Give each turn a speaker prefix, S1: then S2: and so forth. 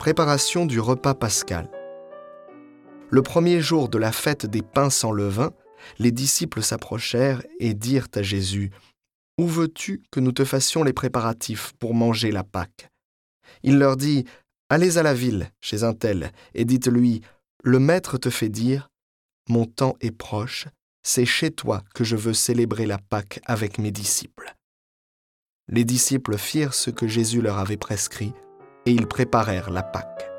S1: Préparation du repas pascal. Le premier jour de la fête des pains sans levain, les disciples s'approchèrent et dirent à Jésus, Où veux-tu que nous te fassions les préparatifs pour manger la Pâque? Il leur dit, Allez à la ville, chez un tel, et dites-lui, Le Maître te fait dire, Mon temps est proche, c'est chez toi que je veux célébrer la Pâque avec mes disciples. Les disciples firent ce que Jésus leur avait prescrit, et ils préparèrent la Pâque.